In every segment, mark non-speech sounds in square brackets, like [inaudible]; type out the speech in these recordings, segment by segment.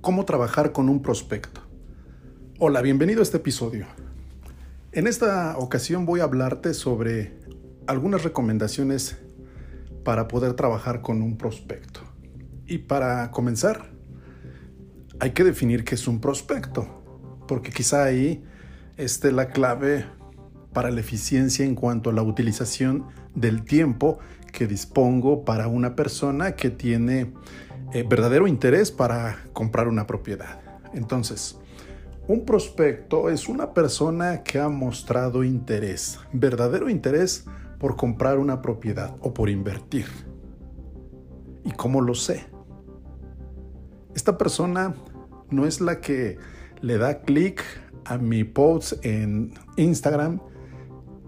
cómo trabajar con un prospecto. Hola, bienvenido a este episodio. En esta ocasión voy a hablarte sobre algunas recomendaciones para poder trabajar con un prospecto. Y para comenzar, hay que definir qué es un prospecto, porque quizá ahí esté la clave para la eficiencia en cuanto a la utilización del tiempo que dispongo para una persona que tiene eh, verdadero interés para comprar una propiedad. Entonces, un prospecto es una persona que ha mostrado interés, verdadero interés por comprar una propiedad o por invertir. ¿Y cómo lo sé? Esta persona no es la que le da clic a mi post en Instagram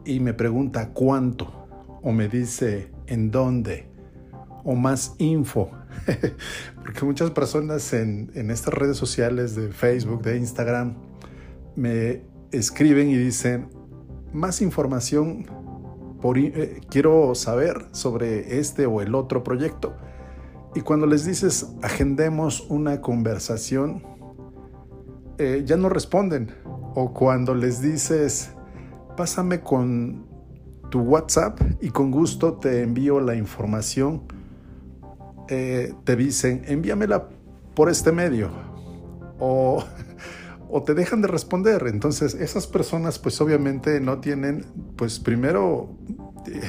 y me pregunta cuánto o me dice en dónde o más info. [laughs] Porque muchas personas en, estas redes sociales de Facebook, de Instagram, me escriben y dicen, más información, eh, quiero saber sobre este o el otro proyecto. Y cuando les dices, agendemos una conversación, eh, ya no responden. O cuando les dices, pásame con tu WhatsApp y con gusto te envío la información. Eh, te dicen, envíamela por este medio. O, [laughs] o te dejan de responder. Entonces esas personas pues obviamente no tienen pues primero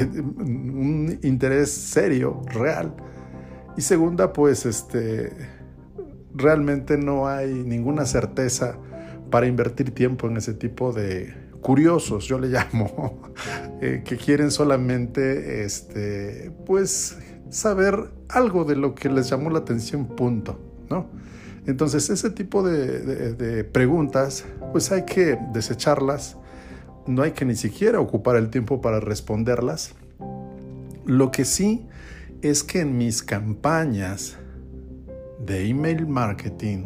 un interés serio, real. Y segunda pues este realmente no hay ninguna certeza para invertir tiempo en ese tipo de curiosos, yo le [laughs] llamo, eh, que quieren solamente, este, pues, saber algo de lo que les llamó la atención, punto, ¿no? Entonces, ese tipo de, preguntas, pues hay que desecharlas, no hay que ni siquiera ocupar el tiempo para responderlas. Lo que sí es que en mis campañas de email marketing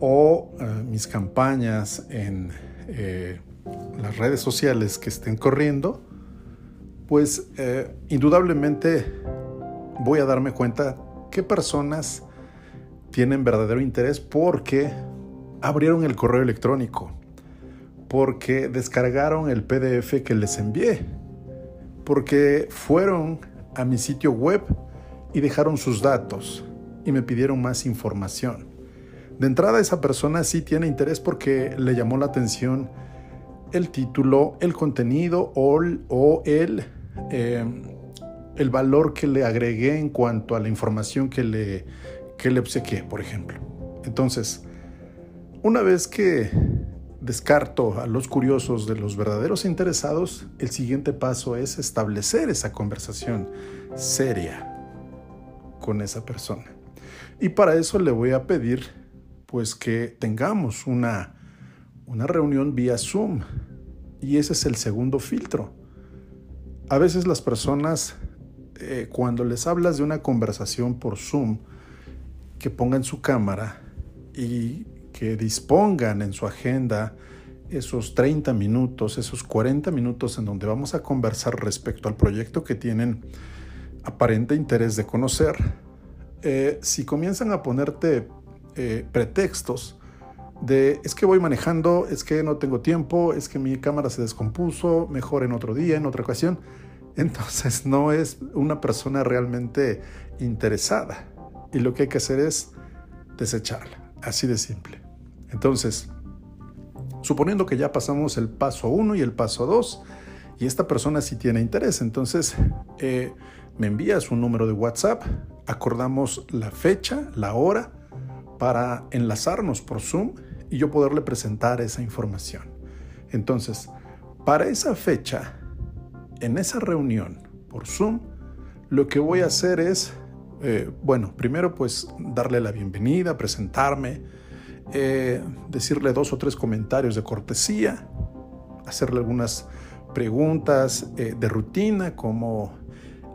o eh, mis campañas en eh, las redes sociales que estén corriendo, pues eh, indudablemente voy a darme cuenta qué personas tienen verdadero interés porque abrieron el correo electrónico, porque descargaron el PDF que les envié, porque fueron a mi sitio web y dejaron sus datos y me pidieron más información. De entrada esa persona sí tiene interés porque le llamó la atención el título, el contenido o, el, el valor que le agregué en cuanto a la información que le, que le obsequié, por ejemplo. Entonces, una vez que descarto a los curiosos de los verdaderos interesados, el siguiente paso es establecer esa conversación seria con esa persona. Y para eso le voy a pedir pues que tengamos una, una reunión vía Zoom. Y ese es el segundo filtro. A veces las personas, eh, cuando les hablas de una conversación por Zoom, que pongan su cámara y que dispongan en su agenda esos 30 minutos, esos 40 minutos en donde vamos a conversar respecto al proyecto que tienen aparente interés de conocer, eh, si comienzan a ponerte eh, pretextos de es que voy manejando, es que no tengo tiempo, es que mi cámara se descompuso, mejor en otro día, en otra ocasión, entonces no es una persona realmente interesada. Y lo que hay que hacer es desecharla, así de simple. Entonces, suponiendo que ya pasamos el paso 1 y el paso 2, y esta persona sí tiene interés, entonces eh, me envías un número de WhatsApp, acordamos la fecha, la hora, para enlazarnos por Zoom y yo poderle presentar esa información. Entonces, para esa fecha, en esa reunión por Zoom, lo que voy a hacer es, eh, bueno, primero pues darle la bienvenida, presentarme, eh, decirle dos o tres comentarios de cortesía, hacerle algunas preguntas eh, de rutina como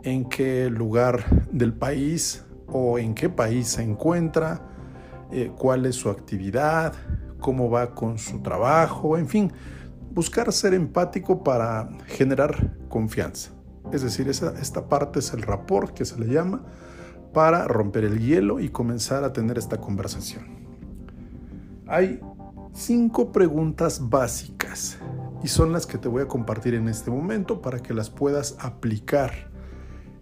en qué lugar del país o en qué país se encuentra, cuál es su actividad, cómo va con su trabajo, en fin, buscar ser empático para generar confianza. Es decir, esta parte es el rapport que se le llama para romper el hielo y comenzar a tener esta conversación. Hay cinco preguntas básicas y son las que te voy a compartir en este momento para que las puedas aplicar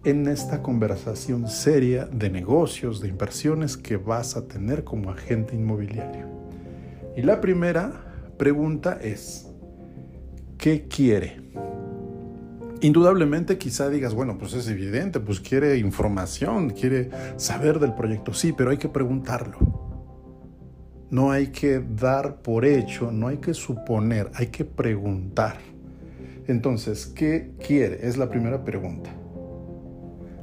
en esta conversación seria de negocios, de inversiones que vas a tener como agente inmobiliario. Y la primera pregunta es, ¿qué quiere? Indudablemente quizá digas, bueno, pues es evidente, pues quiere información, quiere saber del proyecto, sí, pero hay que preguntarlo. No hay que dar por hecho, no hay que suponer, hay que preguntar. Entonces, ¿qué quiere? Es la primera pregunta.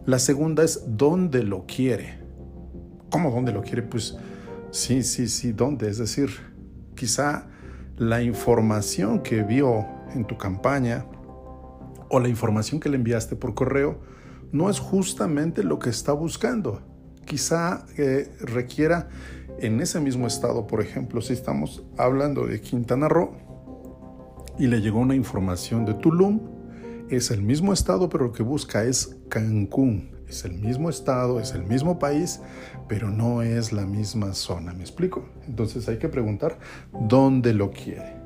La segunda es, ¿dónde lo quiere? ¿Cómo dónde lo quiere? Pues sí, sí, sí, ¿dónde? Es decir, quizá la información que vio en tu campaña o la información que le enviaste por correo no es justamente lo que está buscando. Quizá eh, requiera en ese mismo estado, por ejemplo, si estamos hablando de Quintana Roo y le llegó una información de Tulum, es el mismo estado, pero lo que busca es Cancún. Es el mismo estado, es el mismo país, pero no es la misma zona. ¿Me explico? Entonces hay que preguntar dónde lo quiere.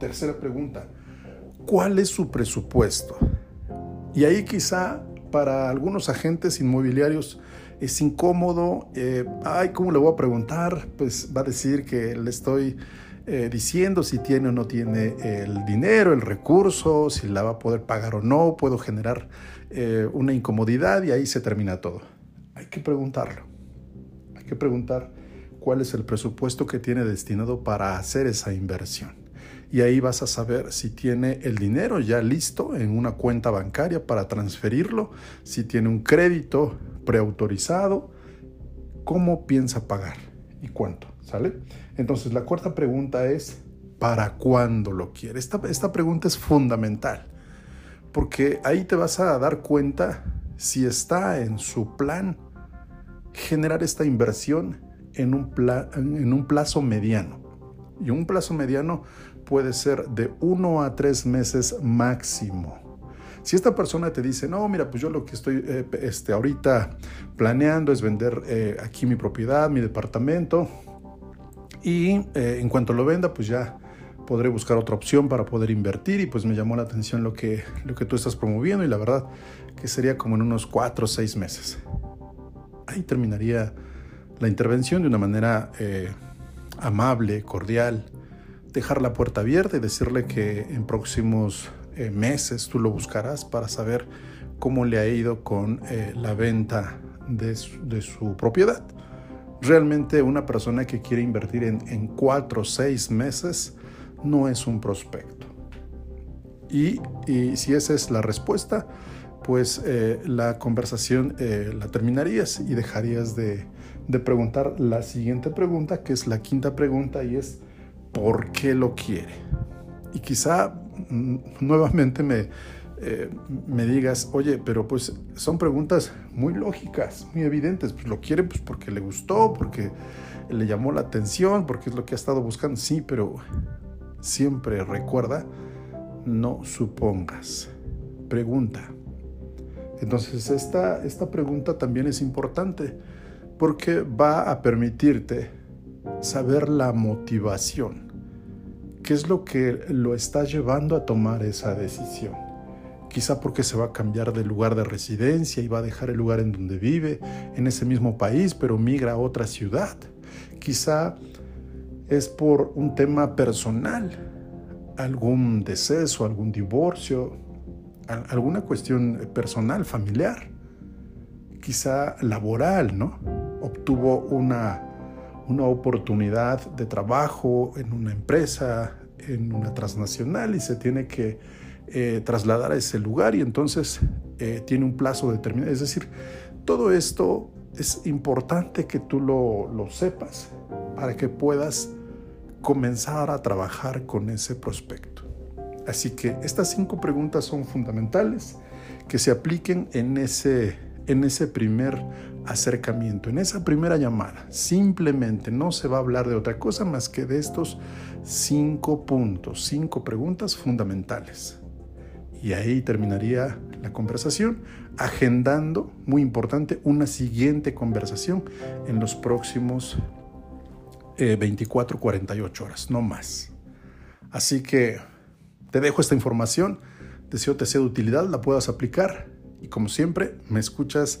Tercera pregunta, ¿cuál es su presupuesto? Y ahí quizá para algunos agentes inmobiliarios es incómodo. Eh, ay, ¿cómo le voy a preguntar? Pues va a decir que le estoy eh, diciendo si tiene o no tiene el dinero, el recurso, si la va a poder pagar o no. Puedo generar eh, una incomodidad y ahí se termina todo. Hay que preguntarlo. Hay que preguntar cuál es el presupuesto que tiene destinado para hacer esa inversión y ahí vas a saber si tiene el dinero ya listo en una cuenta bancaria para transferirlo, si tiene un crédito preautorizado, cómo piensa pagar y cuánto, ¿sale? Entonces la cuarta pregunta es, ¿para cuándo lo quiere? Esta, pregunta es fundamental, porque ahí te vas a dar cuenta si está en su plan generar esta inversión en en un plazo mediano. Y un plazo mediano puede ser de uno a tres meses máximo. Si esta persona te dice, no, mira, pues yo lo que estoy eh, este, ahorita planeando es vender eh, aquí mi propiedad, mi departamento, y eh, en cuanto lo venda, pues ya podré buscar otra opción para poder invertir y pues me llamó la atención lo que, lo que tú estás promoviendo y la verdad que sería como en unos cuatro o seis meses. Ahí terminaría la intervención de una manera amable, cordial, dejar la puerta abierta y decirle que en próximos eh, meses tú lo buscarás para saber cómo le ha ido con eh, la venta de su, propiedad. Realmente una persona que quiere invertir en, cuatro o seis meses no es un prospecto. Y, si esa es la respuesta, pues eh, la conversación la terminarías y dejarías de, de preguntar la siguiente pregunta, que es la quinta pregunta, y es por qué lo quiere. Y quizá mm, nuevamente me, eh, me digas, oye, pero pues son preguntas muy lógicas, muy evidentes. Pues lo quiere pues porque le gustó, porque le llamó la atención, porque es lo que ha estado buscando. Sí, pero siempre recuerda, no supongas. Pregunta. Entonces esta, esta pregunta también es importante porque va a permitirte saber la motivación ¿Qué es lo que lo está llevando a tomar esa decisión? Quizá porque se va a cambiar de lugar de residencia y va a dejar el lugar en donde vive, en ese mismo país, pero migra a otra ciudad. Quizá es por un tema personal, algún deceso, algún divorcio, alguna cuestión personal, familiar, quizá laboral, ¿no? Obtuvo una una oportunidad de trabajo en una empresa, en una transnacional y se tiene que eh, trasladar a ese lugar y entonces eh, tiene un plazo determinado. Es decir, todo esto es importante que tú lo, lo sepas para que puedas comenzar a trabajar con ese prospecto. Así que estas cinco preguntas son fundamentales que se apliquen en ese, en ese primer acercamiento, en esa primera llamada. Simplemente no se va a hablar de otra cosa más que de estos cinco puntos, cinco preguntas fundamentales. Y ahí terminaría la conversación, agendando, muy importante, una siguiente conversación en los próximos 24, 48 horas, no más. Así que te dejo esta información, deseo te sea de utilidad, la puedas aplicar y como siempre me escuchas